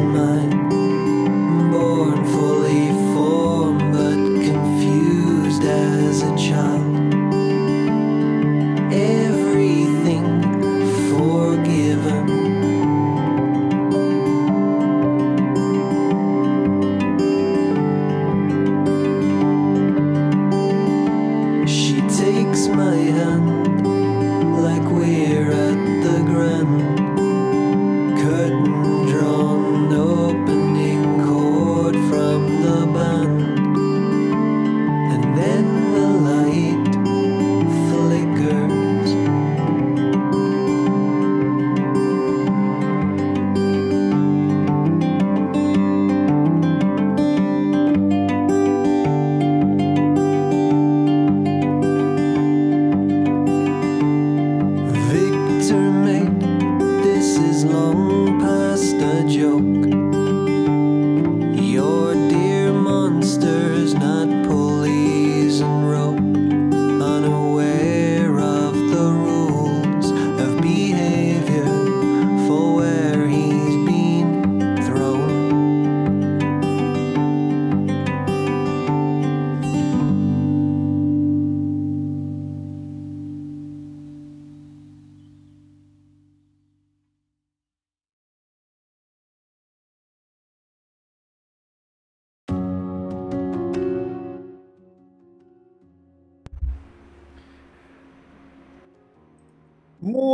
my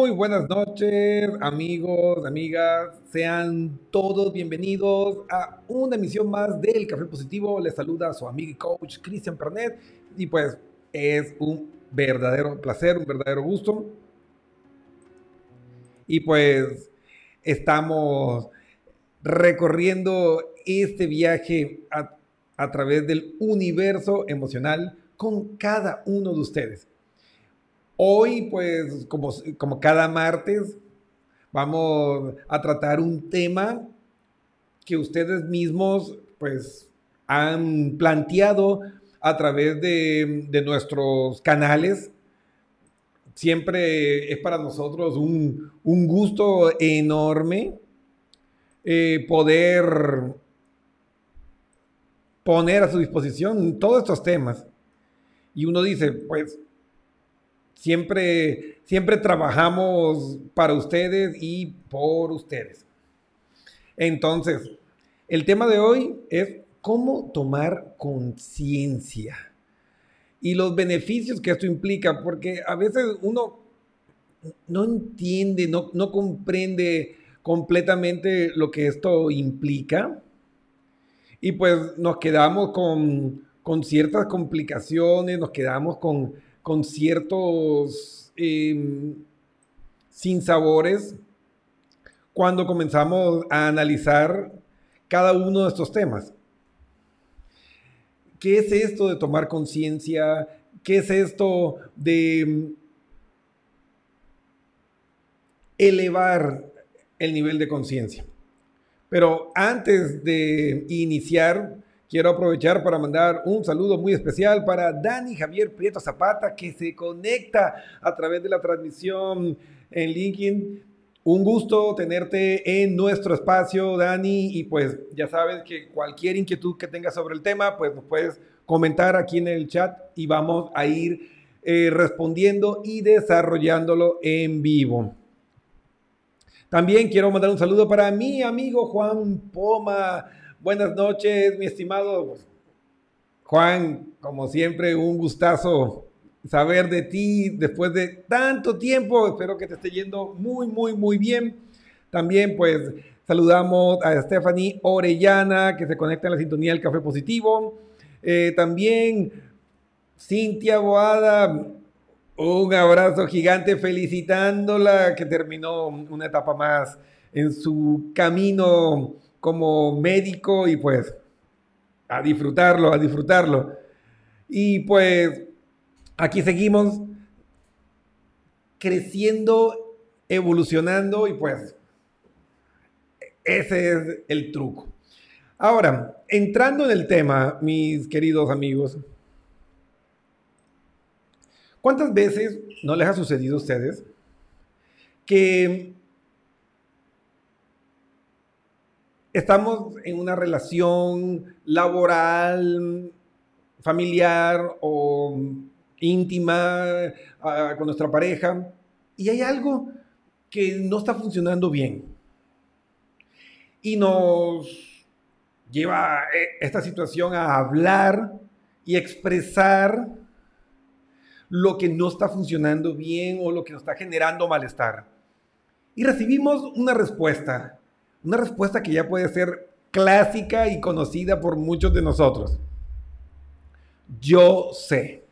Muy buenas noches, amigos, amigas. Sean todos bienvenidos a una emisión más del Café Positivo. Les saluda a su amigo y coach Cristian Pernet. Y pues es un verdadero placer, un verdadero gusto. Y pues estamos recorriendo este viaje a, a través del universo emocional con cada uno de ustedes. Hoy, pues, como, como cada martes, vamos a tratar un tema que ustedes mismos, pues, han planteado a través de, de nuestros canales siempre es para nosotros un, un gusto enorme eh, poder poner a su disposición todos estos temas. Y uno dice, pues, siempre, siempre trabajamos para ustedes y por ustedes. Entonces, el tema de hoy es cómo tomar conciencia y los beneficios que esto implica, porque a veces uno no entiende, no, no comprende completamente lo que esto implica y pues nos quedamos con, con ciertas complicaciones, nos quedamos con, con ciertos eh, sinsabores cuando comenzamos a analizar cada uno de estos temas. ¿Qué es esto de tomar conciencia? ¿Qué es esto de mm, elevar el nivel de conciencia? Pero antes de iniciar, quiero aprovechar para mandar un saludo muy especial para Dani Javier Prieto Zapata, que se conecta a través de la transmisión en LinkedIn un gusto tenerte en nuestro espacio, Dani, y pues ya sabes que cualquier inquietud que tengas sobre el tema, pues nos puedes comentar aquí en el chat y vamos a ir eh, respondiendo y desarrollándolo en vivo. También quiero mandar un saludo para mi amigo Juan Poma. Buenas noches, mi estimado Juan. Como siempre, un gustazo saber de ti después de tanto tiempo. Espero que te esté yendo muy, muy, muy bien. También pues saludamos a Stephanie Orellana que se conecta en la sintonía del Café Positivo. Eh, también Cintia Boada, un abrazo gigante felicitándola que terminó una etapa más en su camino como médico y pues a disfrutarlo, a disfrutarlo. Y pues aquí seguimos creciendo, evolucionando y pues ese es el truco. Ahora, entrando en el tema, mis queridos amigos, ¿cuántas veces no les ha sucedido a ustedes que estamos en una relación laboral, familiar o íntima ah, con nuestra pareja y hay algo que no está funcionando bien. Y nos lleva eh, esta situación a hablar y expresar lo que no está funcionando bien o lo que nos está generando malestar. Y recibimos una respuesta, una respuesta que ya puede ser clásica y conocida por muchos de nosotros. Yo sé.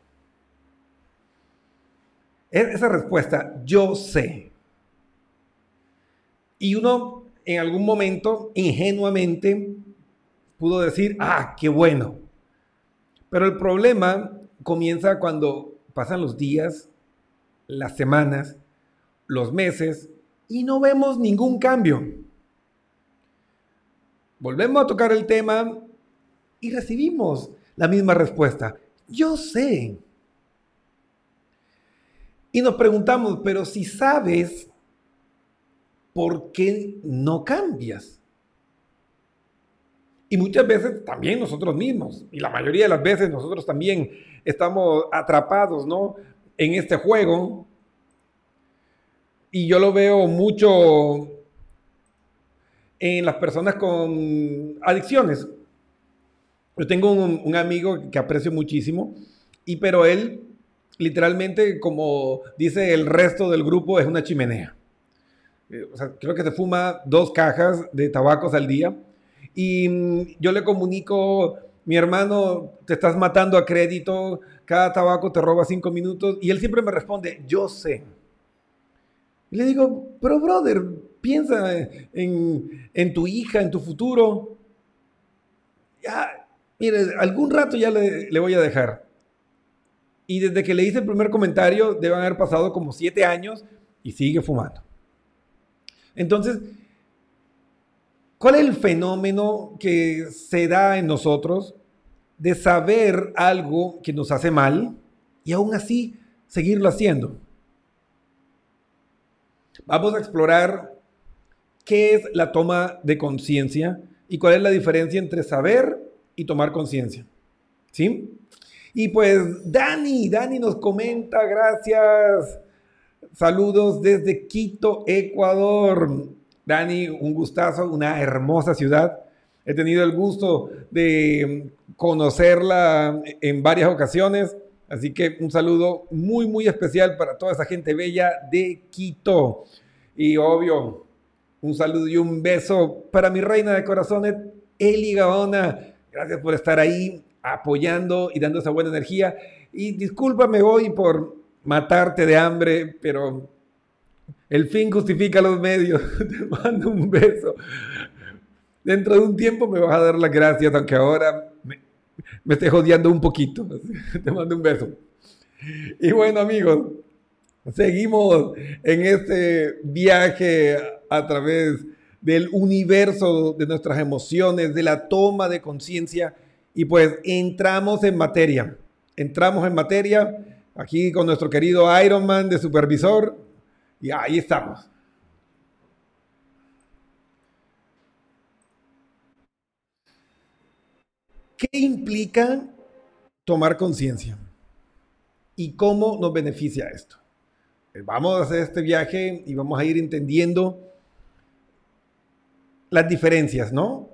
Esa respuesta, yo sé. Y uno en algún momento, ingenuamente, pudo decir, ah, qué bueno. Pero el problema comienza cuando pasan los días, las semanas, los meses y no vemos ningún cambio. Volvemos a tocar el tema y recibimos la misma respuesta. Yo sé. Y nos preguntamos, pero si sabes, ¿por qué no cambias? Y muchas veces también nosotros mismos, y la mayoría de las veces nosotros también estamos atrapados, ¿no? En este juego. Y yo lo veo mucho en las personas con adicciones. Yo tengo un, amigo que aprecio muchísimo, y pero él literalmente, como dice el resto del grupo, es una chimenea. Eh, creo que se fuma dos cajas de tabacos al día. Y mm, yo le comunico, mi hermano, te estás matando a crédito, cada tabaco te roba cinco minutos. Y él siempre me responde, yo sé. Y le digo, pero brother, piensa en, tu hija, en tu futuro. Ya, mire, algún rato ya le, le voy a dejar. Y desde que le hice el primer comentario, deben haber pasado como siete años y sigue fumando. Entonces, ¿cuál es el fenómeno que se da en nosotros de saber algo que nos hace mal y aún así seguirlo haciendo? Vamos a explorar qué es la toma de conciencia y cuál es la diferencia entre saber y tomar conciencia. ¿Sí? Y pues Dani, Dani nos comenta, gracias. Saludos desde Quito, Ecuador. Dani, un gustazo, una hermosa ciudad. He tenido el gusto de conocerla en varias ocasiones. Así que un saludo muy, muy especial para toda esa gente bella de Quito. Y obvio, un saludo y un beso para mi reina de corazones, Eli Gaona. Gracias por estar ahí apoyando y dando esa buena energía. Y discúlpame hoy por matarte de hambre, pero el fin justifica los medios. Te mando un beso. Dentro de un tiempo me vas a dar las gracias, aunque ahora me, me esté jodiendo un poquito. Te mando un beso. Y bueno, amigos, seguimos en este viaje a través del universo de nuestras emociones, de la toma de conciencia. Y pues entramos en materia. Entramos en materia aquí con nuestro querido Iron Man de supervisor. Y ahí estamos. ¿Qué implica tomar conciencia? ¿Y cómo nos beneficia esto? Vamos a hacer este viaje y vamos a ir entendiendo las diferencias, ¿no?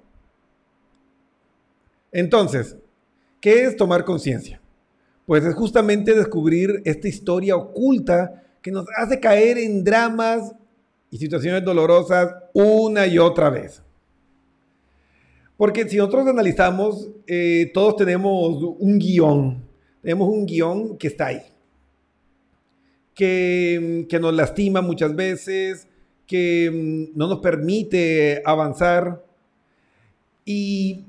Entonces, ¿qué es tomar conciencia? Pues es justamente descubrir esta historia oculta que nos hace caer en dramas y situaciones dolorosas una y otra vez. Porque si nosotros analizamos, eh, todos tenemos un guion, tenemos un guion que está ahí, que, que nos lastima muchas veces, que mm, no nos permite avanzar y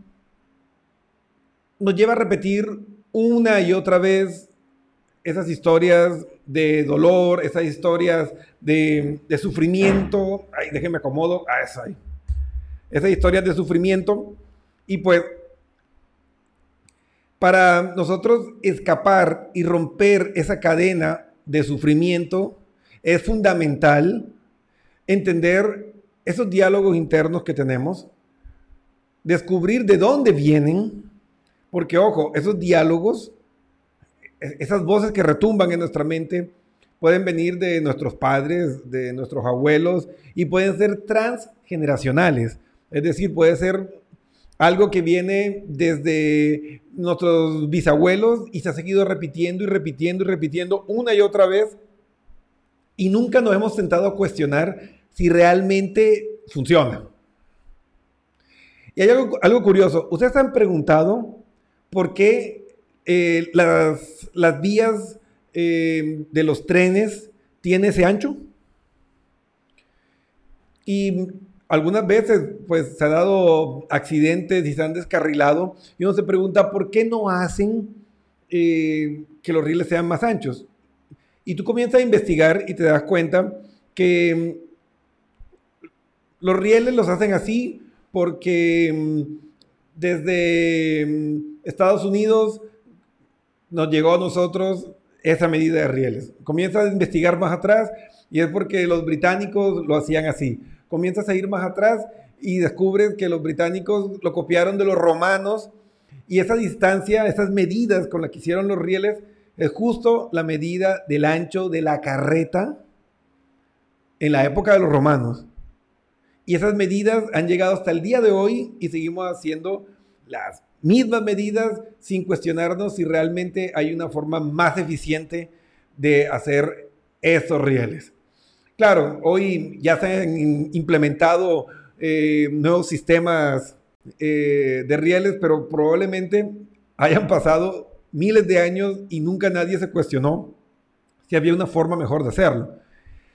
nos lleva a repetir una y otra vez esas historias de dolor, esas historias de, de sufrimiento. Ay, déjenme acomodo. Ah, eso ahí esas historias de sufrimiento. Y pues, para nosotros escapar y romper esa cadena de sufrimiento, es fundamental entender esos diálogos internos que tenemos, descubrir de dónde vienen, porque ojo, esos diálogos, esas voces que retumban en nuestra mente, pueden venir de nuestros padres, de nuestros abuelos y pueden ser transgeneracionales. Es decir, puede ser algo que viene desde nuestros bisabuelos y se ha seguido repitiendo y repitiendo y repitiendo una y otra vez y nunca nos hemos sentado a cuestionar si realmente funciona. Y hay algo, curioso. ¿Ustedes han preguntado por qué eh, las, vías eh, de los trenes tienen ese ancho? Y algunas veces pues se ha dado accidentes y se han descarrilado y uno se pregunta por qué no hacen eh, que los rieles sean más anchos. Y tú comienzas a investigar y te das cuenta que mm, los rieles los hacen así porque mm, desde mm, Estados Unidos nos llegó a nosotros esa medida de rieles. Comienzas a investigar más atrás y es porque los británicos lo hacían así comienzas a ir más atrás y descubres que los británicos lo copiaron de los romanos y esa distancia, esas medidas con las que hicieron los rieles, es justo la medida del ancho de la carreta en la época de los romanos. Y esas medidas han llegado hasta el día de hoy y seguimos haciendo las mismas medidas sin cuestionarnos si realmente hay una forma más eficiente de hacer esos rieles. Claro, hoy ya se han implementado eh, nuevos sistemas eh, de rieles, pero probablemente hayan pasado miles de años y nunca nadie se cuestionó si había una forma mejor de hacerlo.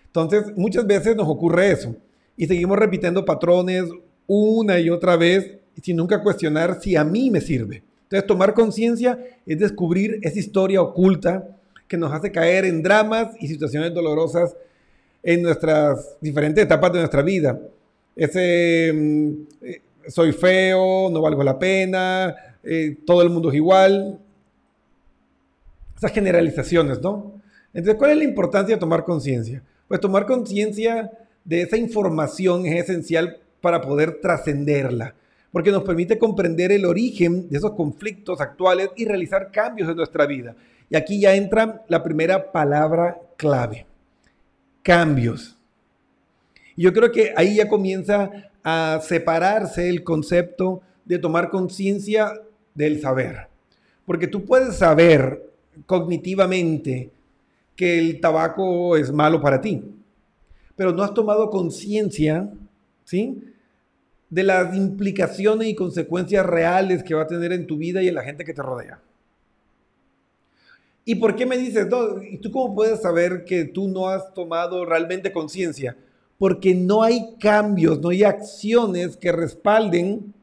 Entonces, muchas veces nos ocurre eso y seguimos repitiendo patrones una y otra vez sin nunca cuestionar si a mí me sirve. Entonces, tomar conciencia es descubrir esa historia oculta que nos hace caer en dramas y situaciones dolorosas en nuestras diferentes etapas de nuestra vida. Ese mm, eh, soy feo, no valgo la pena, eh, todo el mundo es igual. Esas generalizaciones, ¿no? Entonces, ¿cuál es la importancia de tomar conciencia? Pues tomar conciencia de esa información es esencial para poder trascenderla, porque nos permite comprender el origen de esos conflictos actuales y realizar cambios en nuestra vida. Y aquí ya entra la primera palabra clave, cambios. Y yo creo que ahí ya comienza a separarse el concepto de tomar conciencia del saber. Porque tú puedes saber cognitivamente que el tabaco es malo para ti, pero no has tomado conciencia, ¿sí? De las implicaciones y consecuencias reales que va a tener en tu vida y en la gente que te rodea. ¿Y por qué me dices, ¿y tú cómo puedes saber que tú no has tomado realmente conciencia? Porque no hay cambios, no hay acciones que respalden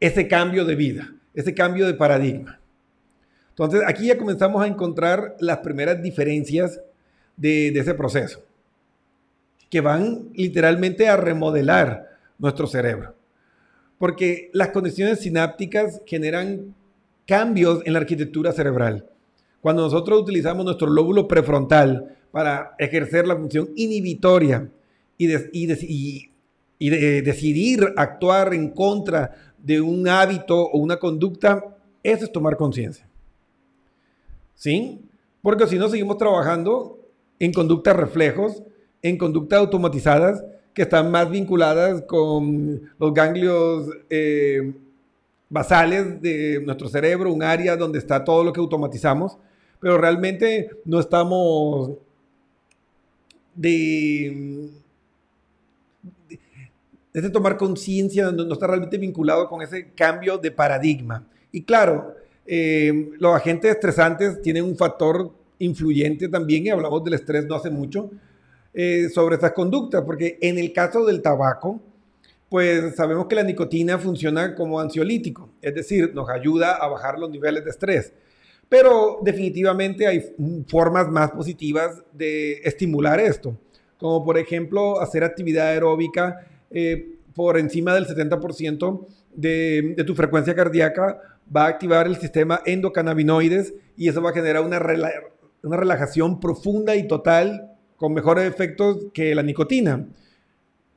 ese cambio de vida, ese cambio de paradigma. Entonces, aquí ya comenzamos a encontrar las primeras diferencias de, ese proceso, que van literalmente a remodelar nuestro cerebro. Porque las conexiones sinápticas generan cambios en la arquitectura cerebral. Cuando nosotros utilizamos nuestro lóbulo prefrontal para ejercer la función inhibitoria y, decidir actuar en contra de un hábito o una conducta, eso es tomar conciencia. ¿Sí? Porque si no, seguimos trabajando en conductas reflejos, en conductas automatizadas que están más vinculadas con los ganglios eh, basales de nuestro cerebro, un área donde está todo lo que automatizamos, pero realmente no estamos de, de, tomar conciencia, no, no, está realmente vinculado con ese cambio de paradigma. Y claro, eh, los agentes estresantes tienen un factor influyente también, y hablamos del estrés no hace mucho, eh, sobre esas conductas, porque en el caso del tabaco, pues sabemos que la nicotina funciona como ansiolítico, es decir, nos ayuda a bajar los niveles de estrés. Pero definitivamente hay formas más positivas de estimular esto, como por ejemplo hacer actividad aeróbica eh, por encima del 70% de, de, tu frecuencia cardíaca va a activar el sistema endocannabinoides y eso va a generar una, una relajación profunda y total con mejores efectos que la nicotina.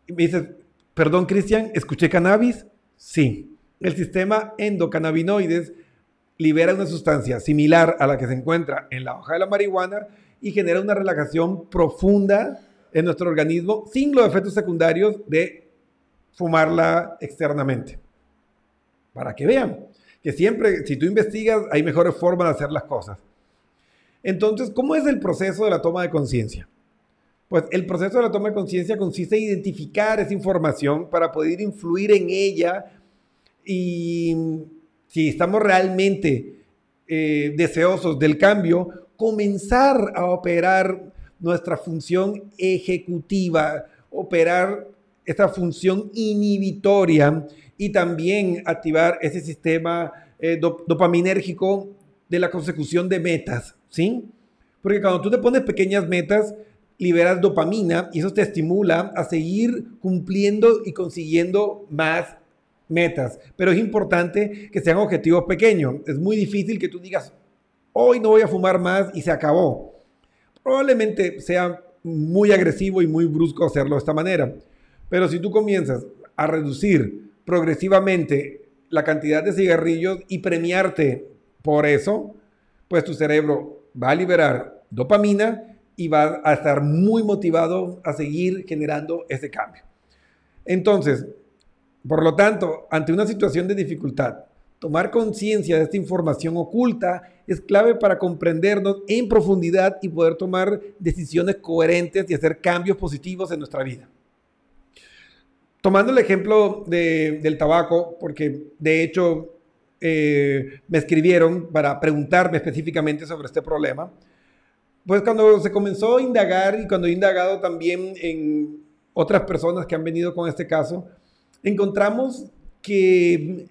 Y me dices, perdón Cristian, ¿escuché cannabis? Sí. El sistema endocannabinoides libera una sustancia similar a la que se encuentra en la hoja de la marihuana y genera una relajación profunda en nuestro organismo sin los efectos secundarios de fumarla externamente. Para que vean que siempre, si tú investigas, hay mejores formas de hacer las cosas. Entonces, ¿cómo es el proceso de la toma de conciencia? Pues el proceso de la toma de conciencia consiste en identificar esa información para poder influir en ella y si estamos realmente eh, deseosos del cambio, comenzar a operar nuestra función ejecutiva, operar esta función inhibitoria y también activar ese sistema eh, dopaminérgico de la consecución de metas, ¿sí? Porque cuando tú te pones pequeñas metas, liberas dopamina y eso te estimula a seguir cumpliendo y consiguiendo más metas. Pero es importante que sean objetivos pequeños. Es muy difícil que tú digas, hoy no voy a fumar más y se acabó. Probablemente sea muy agresivo y muy brusco hacerlo de esta manera. Pero si tú comienzas a reducir progresivamente la cantidad de cigarrillos y premiarte por eso, pues tu cerebro va a liberar dopamina y va a estar muy motivado a seguir generando ese cambio. Entonces, por lo tanto, ante una situación de dificultad, tomar conciencia de esta información oculta es clave para comprendernos en profundidad y poder tomar decisiones coherentes y hacer cambios positivos en nuestra vida. Tomando el ejemplo del tabaco, porque de hecho eh, me escribieron para preguntarme específicamente sobre este problema, pues cuando se comenzó a indagar y cuando he indagado también en otras personas que han venido con este caso, encontramos que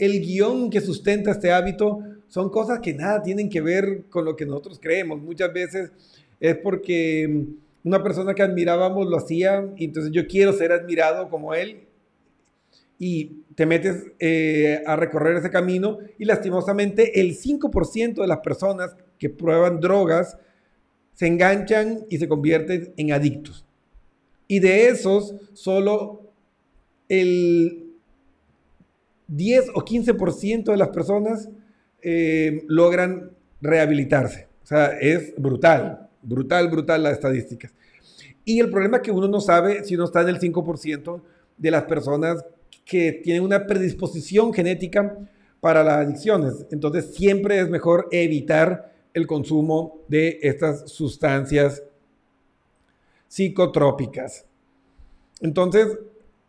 el guion que sustenta este hábito son cosas que nada tienen que ver con lo que nosotros creemos. Muchas veces es porque una persona que admirábamos lo hacía y entonces yo quiero ser admirado como él y te metes eh, a recorrer ese camino y lastimosamente el 5% de las personas que prueban drogas se enganchan y se convierten en adictos. Y de esos, solo el 10 o 15% de las personas eh, logran rehabilitarse. O sea, es brutal, brutal, brutal las estadísticas. Y el problema es que uno no sabe si uno está en el 5% de las personas que tienen una predisposición genética para las adicciones. Entonces siempre es mejor evitar el consumo de estas sustancias psicotrópicas. Entonces,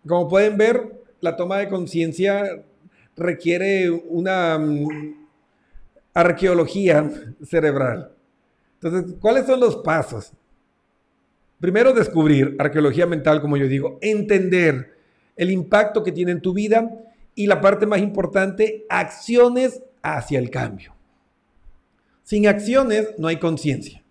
como pueden ver, la toma de conciencia requiere una mm, arqueología cerebral. Entonces, ¿cuáles son los pasos? Primero, descubrir arqueología mental, como yo digo, entender el impacto que tiene en tu vida y la parte más importante, acciones hacia el cambio. Sin acciones no hay conciencia.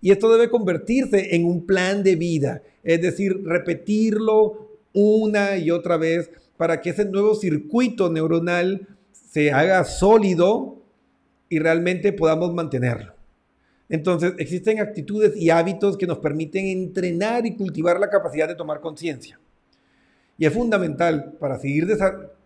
Y esto debe convertirse en un plan de vida, es decir, repetirlo una y otra vez para que ese nuevo circuito neuronal se haga sólido y realmente podamos mantenerlo. Entonces, existen actitudes y hábitos que nos permiten entrenar y cultivar la capacidad de tomar conciencia. Y es fundamental para seguir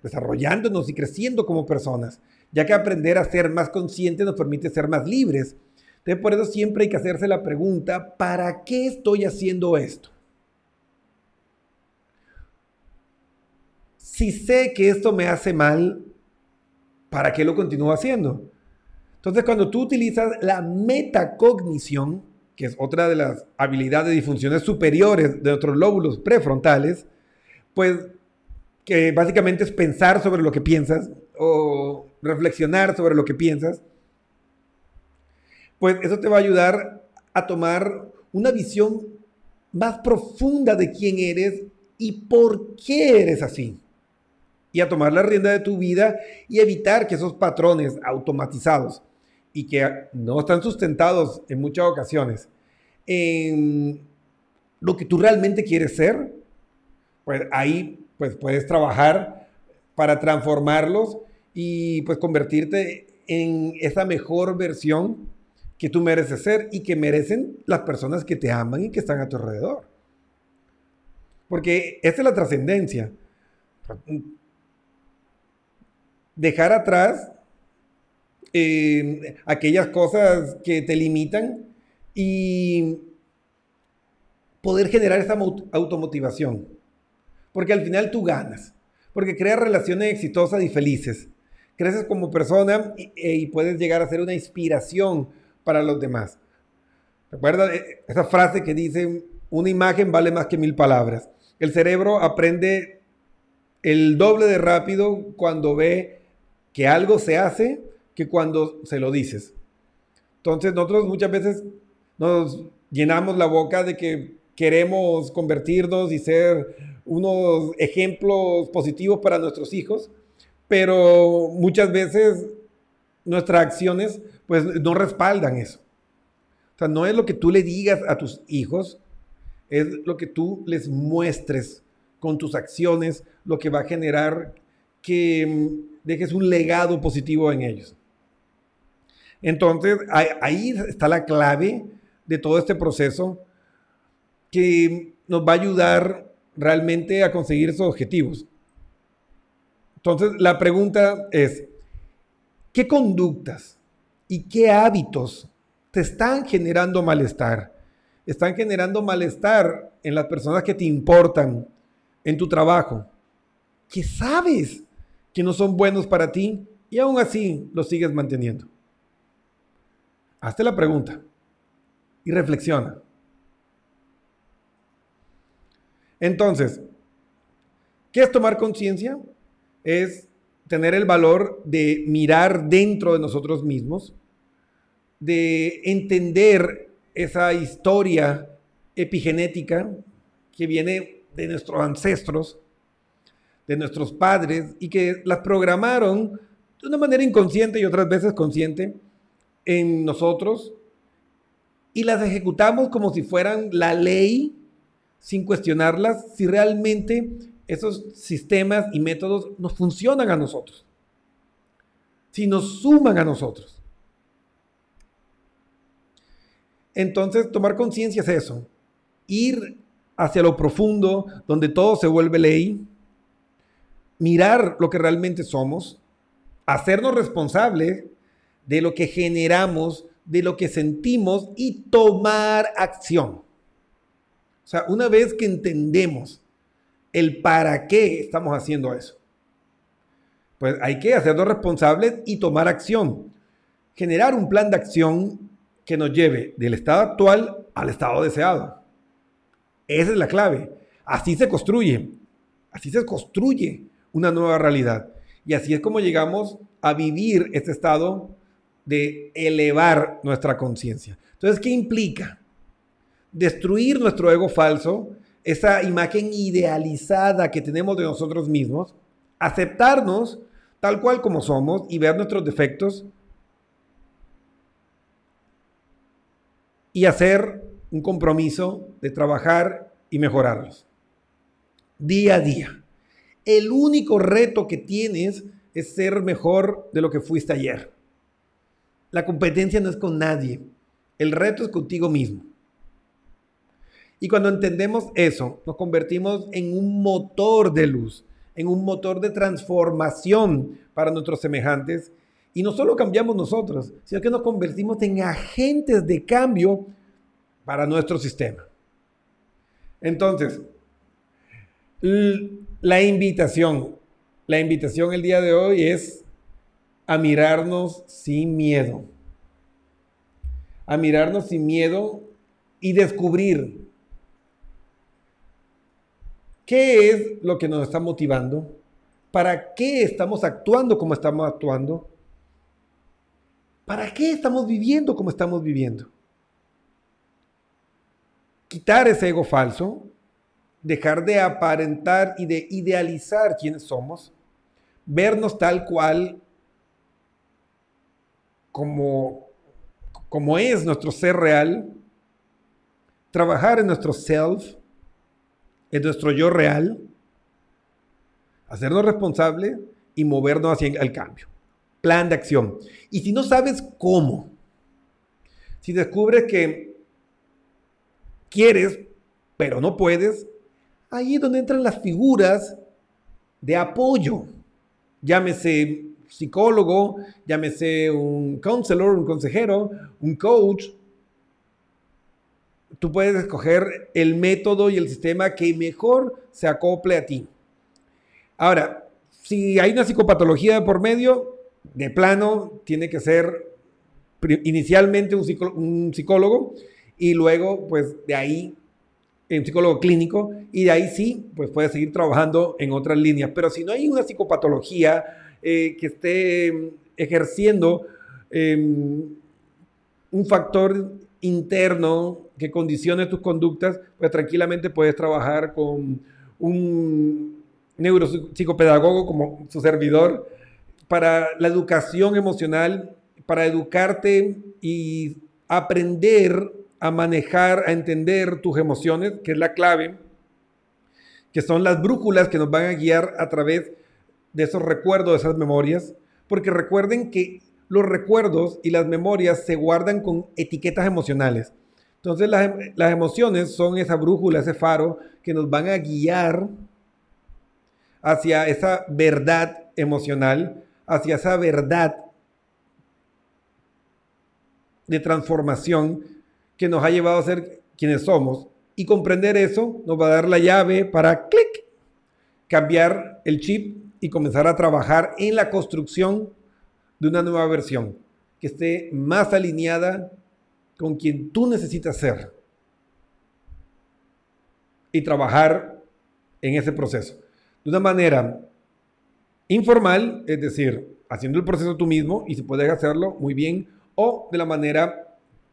desarrollándonos y creciendo como personas, ya que aprender a ser más conscientes nos permite ser más libres. Entonces, por eso siempre hay que hacerse la pregunta, ¿para qué estoy haciendo esto? Si sé que esto me hace mal, ¿para qué lo continúo haciendo? Entonces, cuando tú utilizas la metacognición, que es otra de las habilidades y funciones superiores de nuestros lóbulos prefrontales, pues que básicamente es pensar sobre lo que piensas o reflexionar sobre lo que piensas, pues eso te va a ayudar a tomar una visión más profunda de quién eres y por qué eres así. Y a tomar la rienda de tu vida y evitar que esos patrones automatizados y que no están sustentados en muchas ocasiones en lo que tú realmente quieres ser, pues ahí pues puedes trabajar para transformarlos y pues convertirte en esa mejor versión que tú mereces ser y que merecen las personas que te aman y que están a tu alrededor. Porque esa es la trascendencia. Dejar atrás eh, aquellas cosas que te limitan y poder generar esa automotivación. Porque al final tú ganas. Porque creas relaciones exitosas y felices. Creces como persona e, y, puedes llegar a ser una inspiración para los demás. Recuerda eh, esa frase que dice, una imagen vale más que mil palabras. El cerebro aprende el doble de rápido cuando ve que algo se hace que cuando se lo dices. Entonces nosotros muchas veces nos llenamos la boca de que queremos convertirnos y ser unos ejemplos positivos para nuestros hijos, pero muchas veces nuestras acciones pues no respaldan eso. O sea, no es lo que tú le digas a tus hijos, es lo que tú les muestres con tus acciones, lo que va a generar que mm, dejes un legado positivo en ellos. Entonces, ahí está la clave de todo este proceso que nos va a ayudar realmente a conseguir esos objetivos. Entonces, la pregunta es, ¿qué conductas y qué hábitos te están generando malestar? Están generando malestar en las personas que te importan, en tu trabajo, que sabes que no son buenos para ti y aún así los sigues manteniendo. Hazte la pregunta y reflexiona. Entonces, ¿qué es tomar conciencia? Es tener el valor de mirar dentro de nosotros mismos, de entender esa historia epigenética que viene de nuestros ancestros, de nuestros padres, y que las programaron de una manera inconsciente y otras veces consciente en nosotros y las ejecutamos como si fueran la ley sin cuestionarlas si realmente esos sistemas y métodos nos funcionan a nosotros, si nos suman a nosotros. Entonces, tomar conciencia es eso, ir hacia lo profundo, donde todo se vuelve ley, mirar lo que realmente somos, hacernos responsables de lo que generamos, de lo que sentimos y tomar acción. O sea, una vez que entendemos el para qué estamos haciendo eso, pues hay que hacernos responsables y tomar acción. Generar un plan de acción que nos lleve del estado actual al estado deseado. Esa es la clave. Así se construye. Así se construye una nueva realidad. Y así es como llegamos a vivir este estado de elevar nuestra conciencia. Entonces, ¿qué implica? Destruir nuestro ego falso, esa imagen idealizada que tenemos de nosotros mismos, aceptarnos tal cual como somos y ver nuestros defectos y hacer un compromiso de trabajar y mejorarlos. Día a día. El único reto que tienes es ser mejor de lo que fuiste ayer. La competencia no es con nadie. El reto es contigo mismo. Y cuando entendemos eso, nos convertimos en un motor de luz, en un motor de transformación para nuestros semejantes y no solo cambiamos nosotros, sino que nos convertimos en agentes de cambio para nuestro sistema. Entonces, la invitación, la invitación el día de hoy es a mirarnos sin miedo. A mirarnos sin miedo y descubrir qué es lo que nos está motivando, para qué estamos actuando como estamos actuando ¿Para qué estamos viviendo como estamos viviendo? Quitar ese ego falso, dejar de aparentar y de idealizar quiénes somos, vernos tal cual como, como es nuestro ser real, trabajar en nuestro self, en nuestro yo real, hacernos responsables y movernos hacia el cambio plan de acción. Y si no sabes cómo, si descubres que quieres, pero no puedes, ahí es donde entran las figuras de apoyo. Llámese psicólogo, llámese un counselor, un consejero, un coach. Tú puedes escoger el método y el sistema que mejor se acople a ti. Ahora, si hay una psicopatología por medio, de plano tiene que ser inicialmente un, psicólogo y luego pues de ahí un psicólogo clínico y de ahí sí pues puede seguir trabajando en otras líneas. Pero si no hay una psicopatología eh, que esté ejerciendo em, un factor interno que condicione tus conductas, pues tranquilamente puedes trabajar con un neuropsicopedagogo como su servidor para la educación emocional, para educarte y aprender a manejar, a entender tus emociones, que es la clave, que son las brújulas que nos van a guiar a través de esos recuerdos, de esas memorias, porque recuerden que los recuerdos y las memorias se guardan con etiquetas emocionales. Entonces las, las emociones son esa brújula, ese faro que nos van a guiar hacia esa verdad emocional hacia esa verdad de transformación que nos ha llevado a ser quienes somos. Y comprender eso nos va a dar la llave para clic, cambiar el chip y comenzar a trabajar en la construcción de una nueva versión que esté más alineada con quien tú necesitas ser y trabajar en ese proceso. De una manera informal, es decir, haciendo el proceso tú mismo y si puedes hacerlo muy bien, o de la manera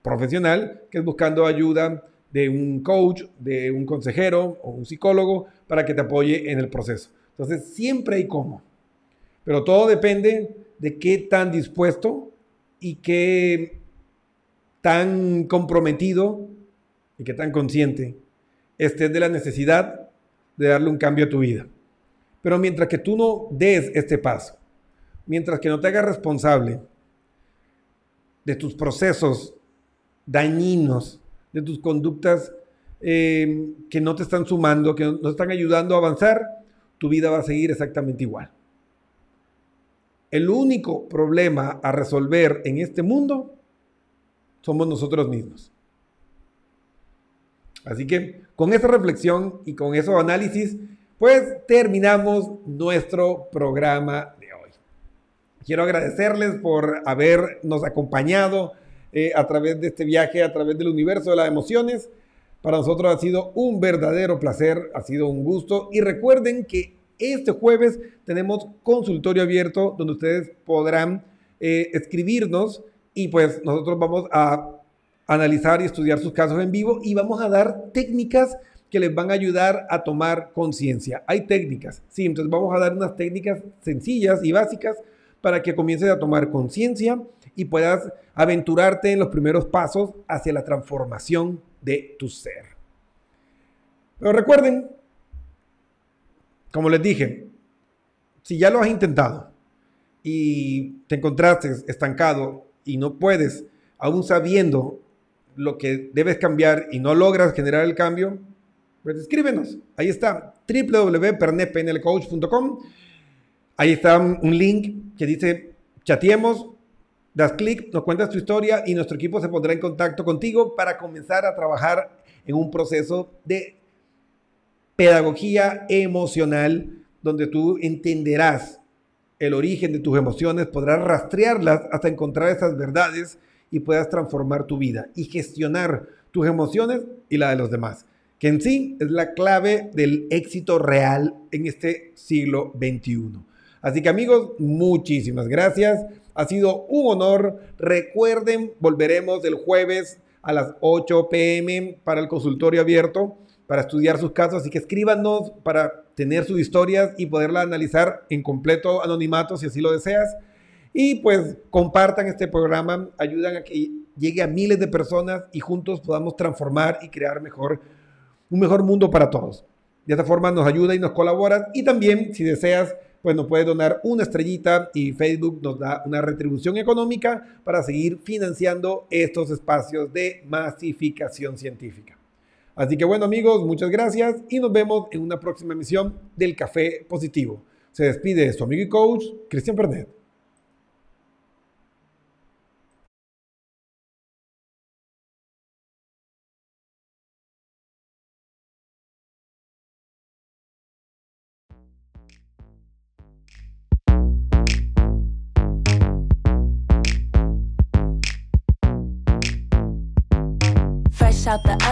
profesional, que es buscando ayuda de un coach, de un consejero o un psicólogo para que te apoye en el proceso. Entonces, siempre hay cómo. Pero todo depende de qué tan dispuesto y qué tan comprometido y qué tan consciente estés de la necesidad de darle un cambio a tu vida. Pero mientras que tú no des este paso, mientras que no te hagas responsable de tus procesos dañinos, de tus conductas eh, que no te están sumando, que no están ayudando a avanzar, tu vida va a seguir exactamente igual. El único problema a resolver en este mundo somos nosotros mismos. Así que con esa reflexión y con ese análisis, pues terminamos nuestro programa de hoy. Quiero agradecerles por habernos acompañado eh, a través de este viaje, a través del universo de las emociones. Para nosotros ha sido un verdadero placer, ha sido un gusto. Y recuerden que este jueves tenemos consultorio abierto donde ustedes podrán eh, escribirnos y pues nosotros vamos a analizar y estudiar sus casos en vivo y vamos a dar técnicas que les van a ayudar a tomar conciencia. Hay técnicas, sí, entonces vamos a dar unas técnicas sencillas y básicas para que comiences a tomar conciencia y puedas aventurarte en los primeros pasos hacia la transformación de tu ser. Pero recuerden, como les dije, si ya lo has intentado y te encontraste estancado y no puedes, aún sabiendo lo que debes cambiar y no logras generar el cambio, pues escríbenos. Ahí está, www.pernepnlcoach.com. Ahí está un link que dice chateemos, das clic, nos cuentas tu historia y nuestro equipo se pondrá en contacto contigo para comenzar a trabajar en un proceso de pedagogía emocional donde tú entenderás el origen de tus emociones, podrás rastrearlas hasta encontrar esas verdades y puedas transformar tu vida y gestionar tus emociones y la de los demás que en sí es la clave del éxito real en este siglo XXI. Así que amigos, muchísimas gracias. Ha sido un honor. Recuerden, volveremos el jueves a las 8 pm para el consultorio abierto, para estudiar sus casos. Así que escríbanos para tener sus historias y poderla analizar en completo anonimato si así lo deseas. Y pues compartan este programa, ayudan a que llegue a miles de personas y juntos podamos transformar y crear mejor un mejor mundo para todos. De esta forma nos ayuda y nos colabora y también si deseas pues nos puedes donar una estrellita y Facebook nos da una retribución económica para seguir financiando estos espacios de masificación científica. Así que bueno amigos, muchas gracias y nos vemos en una próxima emisión del Café Positivo. Se despide su amigo y coach Cristian Pernet.